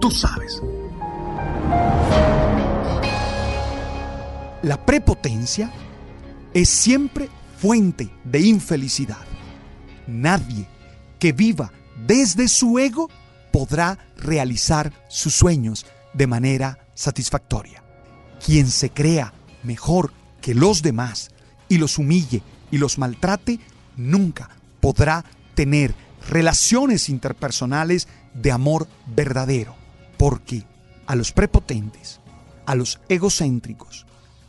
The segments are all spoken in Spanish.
Tú sabes. La prepotencia es siempre fuente de infelicidad. Nadie que viva desde su ego podrá realizar sus sueños de manera satisfactoria. Quien se crea mejor que los demás y los humille y los maltrate, nunca podrá tener relaciones interpersonales de amor verdadero. Porque a los prepotentes, a los egocéntricos,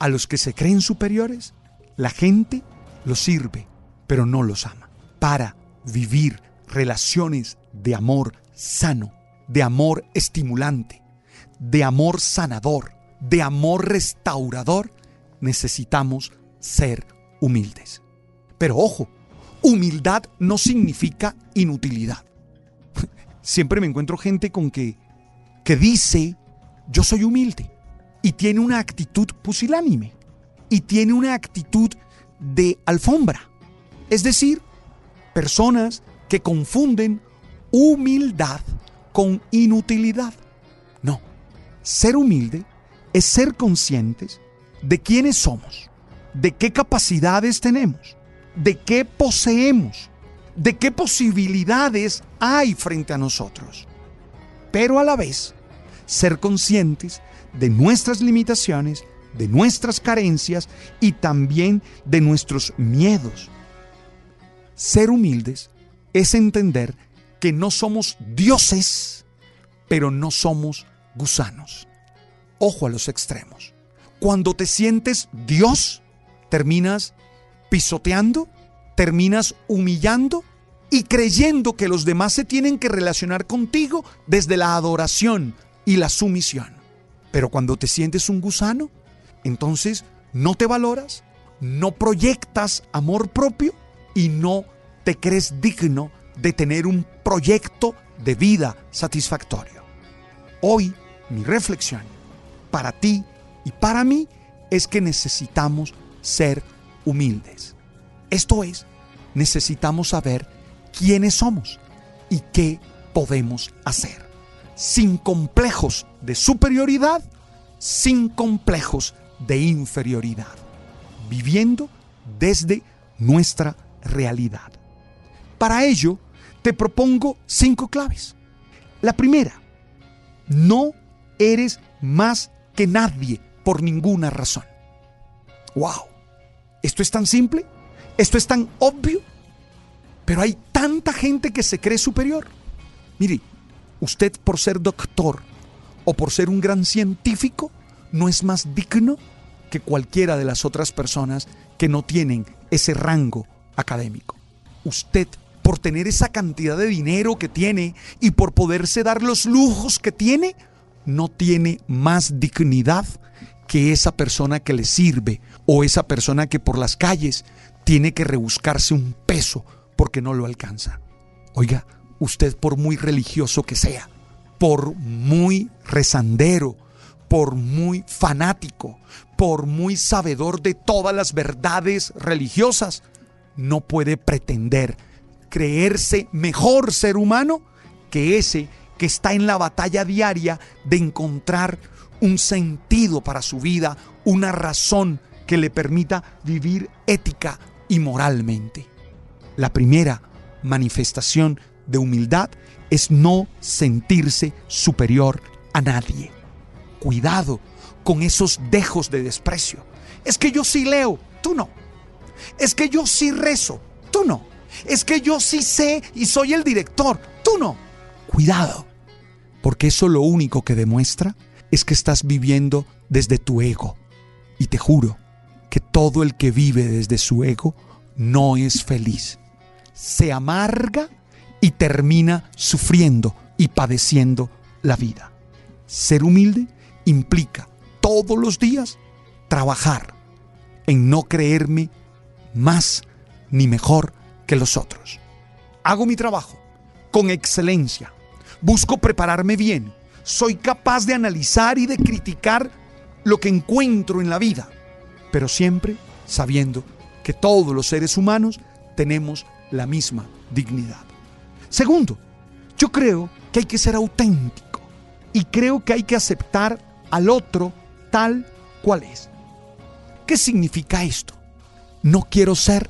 a los que se creen superiores, la gente los sirve, pero no los ama. Para vivir relaciones de amor sano, de amor estimulante, de amor sanador, de amor restaurador, necesitamos ser humildes. Pero ojo, humildad no significa inutilidad. Siempre me encuentro gente con que, que dice, yo soy humilde, y tiene una actitud pusilánime, y tiene una actitud de alfombra. Es decir, personas que confunden humildad con inutilidad. No, ser humilde es ser conscientes de quiénes somos, de qué capacidades tenemos, de qué poseemos, de qué posibilidades hay frente a nosotros. Pero a la vez, ser conscientes de nuestras limitaciones, de nuestras carencias y también de nuestros miedos. Ser humildes es entender que no somos dioses, pero no somos gusanos. Ojo a los extremos. Cuando te sientes Dios, terminas pisoteando, terminas humillando y creyendo que los demás se tienen que relacionar contigo desde la adoración y la sumisión. Pero cuando te sientes un gusano, entonces no te valoras, no proyectas amor propio y no te crees digno de tener un proyecto de vida satisfactorio. Hoy mi reflexión para ti y para mí es que necesitamos ser humildes. Esto es, necesitamos saber quiénes somos y qué podemos hacer. Sin complejos de superioridad, sin complejos de inferioridad. Viviendo desde nuestra realidad. Para ello, te propongo cinco claves. La primera, no eres más que nadie por ninguna razón. ¡Wow! Esto es tan simple, esto es tan obvio, pero hay tanta gente que se cree superior. Mire, usted por ser doctor o por ser un gran científico no es más digno que cualquiera de las otras personas que no tienen ese rango académico. Usted por tener esa cantidad de dinero que tiene y por poderse dar los lujos que tiene, no tiene más dignidad que esa persona que le sirve o esa persona que por las calles tiene que rebuscarse un peso porque no lo alcanza. Oiga, usted por muy religioso que sea, por muy rezandero, por muy fanático, por muy sabedor de todas las verdades religiosas, no puede pretender creerse mejor ser humano que ese que está en la batalla diaria de encontrar un sentido para su vida, una razón que le permita vivir ética y moralmente. La primera manifestación de humildad es no sentirse superior a nadie. Cuidado con esos dejos de desprecio. Es que yo sí leo, tú no. Es que yo sí rezo, tú no. Es que yo sí sé y soy el director, tú no. Cuidado, porque eso lo único que demuestra es que estás viviendo desde tu ego. Y te juro que todo el que vive desde su ego no es feliz. Se amarga y termina sufriendo y padeciendo la vida. Ser humilde implica todos los días trabajar en no creerme más ni mejor que los otros. Hago mi trabajo con excelencia. Busco prepararme bien. Soy capaz de analizar y de criticar lo que encuentro en la vida, pero siempre sabiendo que todos los seres humanos tenemos la misma dignidad. Segundo, yo creo que hay que ser auténtico y creo que hay que aceptar al otro tal cual es. ¿Qué significa esto? No quiero ser.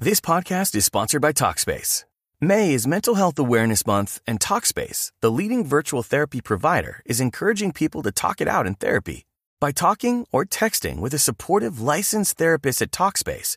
This podcast is sponsored by Talkspace. May is Mental Health Awareness Month, and Talkspace, the leading virtual therapy provider, is encouraging people to talk it out in therapy. By talking or texting with a supportive licensed therapist at Talkspace,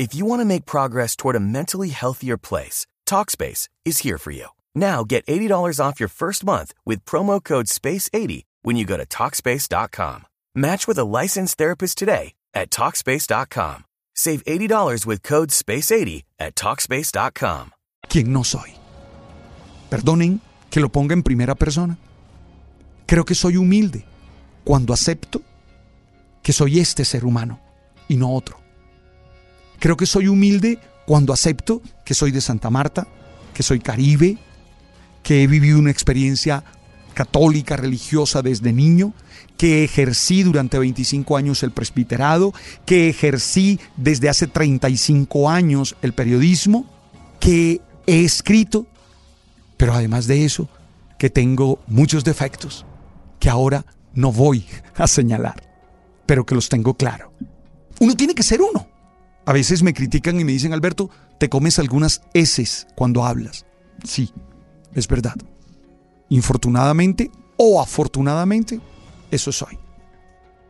If you want to make progress toward a mentally healthier place, Talkspace is here for you. Now get $80 off your first month with promo code SPACE80 when you go to Talkspace.com. Match with a licensed therapist today at Talkspace.com. Save $80 with code SPACE80 at Talkspace.com. ¿Quién no soy? Perdonen que lo ponga en primera persona. Creo que soy humilde cuando acepto que soy este ser humano y no otro. Creo que soy humilde cuando acepto que soy de Santa Marta, que soy caribe, que he vivido una experiencia católica, religiosa desde niño, que ejercí durante 25 años el presbiterado, que ejercí desde hace 35 años el periodismo, que he escrito, pero además de eso, que tengo muchos defectos que ahora no voy a señalar, pero que los tengo claro. Uno tiene que ser uno. A veces me critican y me dicen, Alberto, te comes algunas heces cuando hablas. Sí, es verdad. Infortunadamente o afortunadamente, eso soy.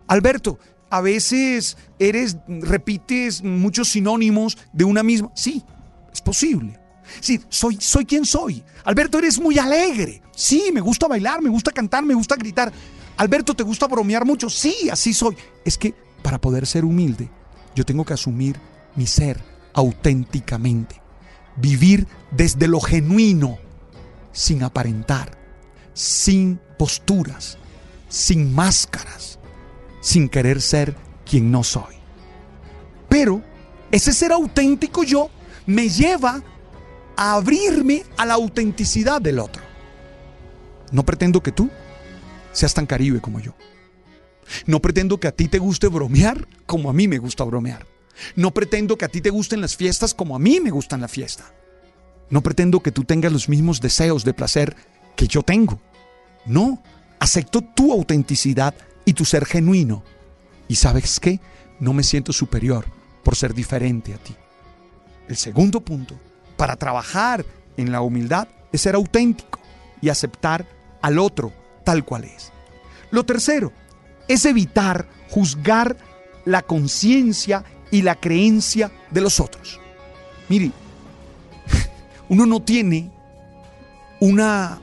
Alberto, a veces eres, repites muchos sinónimos de una misma. Sí, es posible. Sí, soy, soy quien soy. Alberto, eres muy alegre. Sí, me gusta bailar, me gusta cantar, me gusta gritar. Alberto, ¿te gusta bromear mucho? Sí, así soy. Es que para poder ser humilde, yo tengo que asumir mi ser auténticamente. Vivir desde lo genuino, sin aparentar, sin posturas, sin máscaras, sin querer ser quien no soy. Pero ese ser auténtico yo me lleva a abrirme a la autenticidad del otro. No pretendo que tú seas tan caribe como yo. No pretendo que a ti te guste bromear como a mí me gusta bromear. No pretendo que a ti te gusten las fiestas como a mí me gustan la fiesta. No pretendo que tú tengas los mismos deseos de placer que yo tengo. No, acepto tu autenticidad y tu ser genuino. Y sabes qué, no me siento superior por ser diferente a ti. El segundo punto para trabajar en la humildad es ser auténtico y aceptar al otro tal cual es. Lo tercero es evitar juzgar la conciencia y la creencia de los otros. Mire, uno no tiene una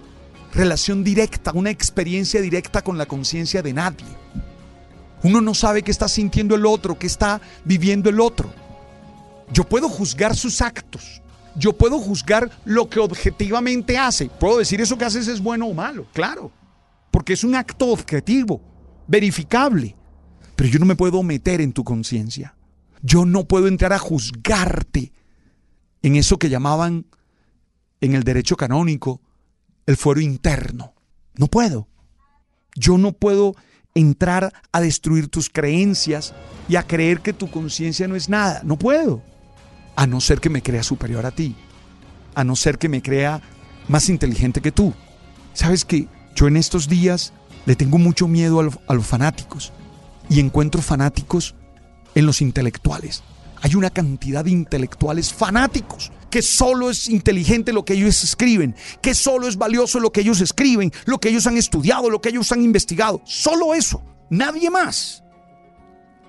relación directa, una experiencia directa con la conciencia de nadie. Uno no sabe qué está sintiendo el otro, qué está viviendo el otro. Yo puedo juzgar sus actos. Yo puedo juzgar lo que objetivamente hace. Puedo decir eso que haces es bueno o malo, claro. Porque es un acto objetivo, verificable. Pero yo no me puedo meter en tu conciencia. Yo no puedo entrar a juzgarte en eso que llamaban en el derecho canónico el fuero interno. No puedo. Yo no puedo entrar a destruir tus creencias y a creer que tu conciencia no es nada. No puedo. A no ser que me crea superior a ti. A no ser que me crea más inteligente que tú. Sabes que yo en estos días le tengo mucho miedo a, los fanáticos. Y encuentro fanáticos en los intelectuales. Hay una cantidad de intelectuales fanáticos que solo es inteligente lo que ellos escriben, que solo es valioso lo que ellos escriben, lo que ellos han estudiado, lo que ellos han investigado. Solo eso, nadie más.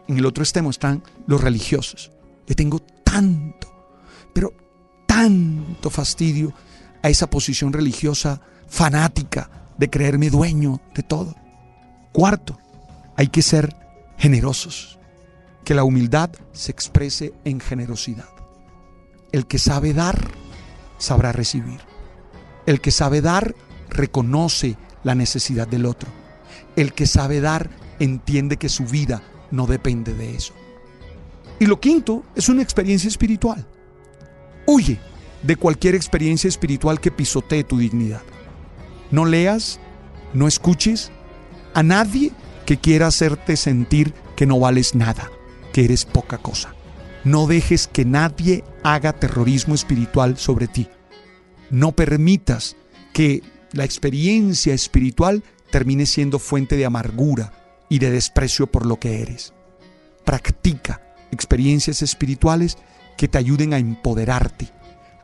En el otro extremo están los religiosos. Le tengo tanto, pero tanto fastidio a esa posición religiosa fanática de creerme dueño de todo. Cuarto, hay que ser generosos. Que la humildad se exprese en generosidad. El que sabe dar, sabrá recibir. El que sabe dar, reconoce la necesidad del otro. El que sabe dar, entiende que su vida no depende de eso. Y lo quinto es una experiencia espiritual. Huye de cualquier experiencia espiritual que pisotee tu dignidad. No leas, no escuches a nadie que quiera hacerte sentir que no vales nada, que eres poca cosa. No dejes que nadie haga terrorismo espiritual sobre ti. No permitas que la experiencia espiritual termine siendo fuente de amargura y de desprecio por lo que eres. Practica experiencias espirituales que te ayuden a empoderarte,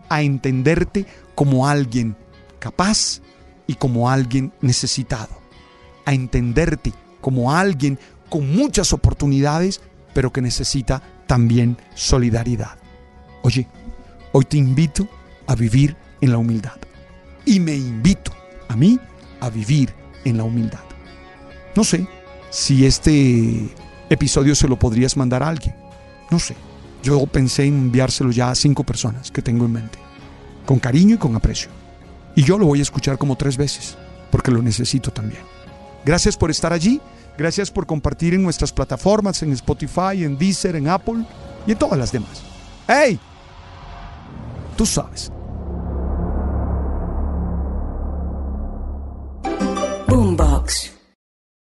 a entenderte como alguien capaz y como alguien necesitado, a entenderte como alguien con muchas oportunidades, pero que necesita también solidaridad. Oye, hoy te invito a vivir en la humildad. Y me invito a mí a vivir en la humildad. No sé si este episodio se lo podrías mandar a alguien. No sé. Yo pensé en enviárselo ya a cinco personas que tengo en mente. Con cariño y con aprecio. Y yo lo voy a escuchar como tres veces, porque lo necesito también. Gracias por estar allí. Gracias por compartir en nuestras plataformas, en Spotify, en Deezer, en Apple y en todas las demás. ¡Hey! Tú sabes.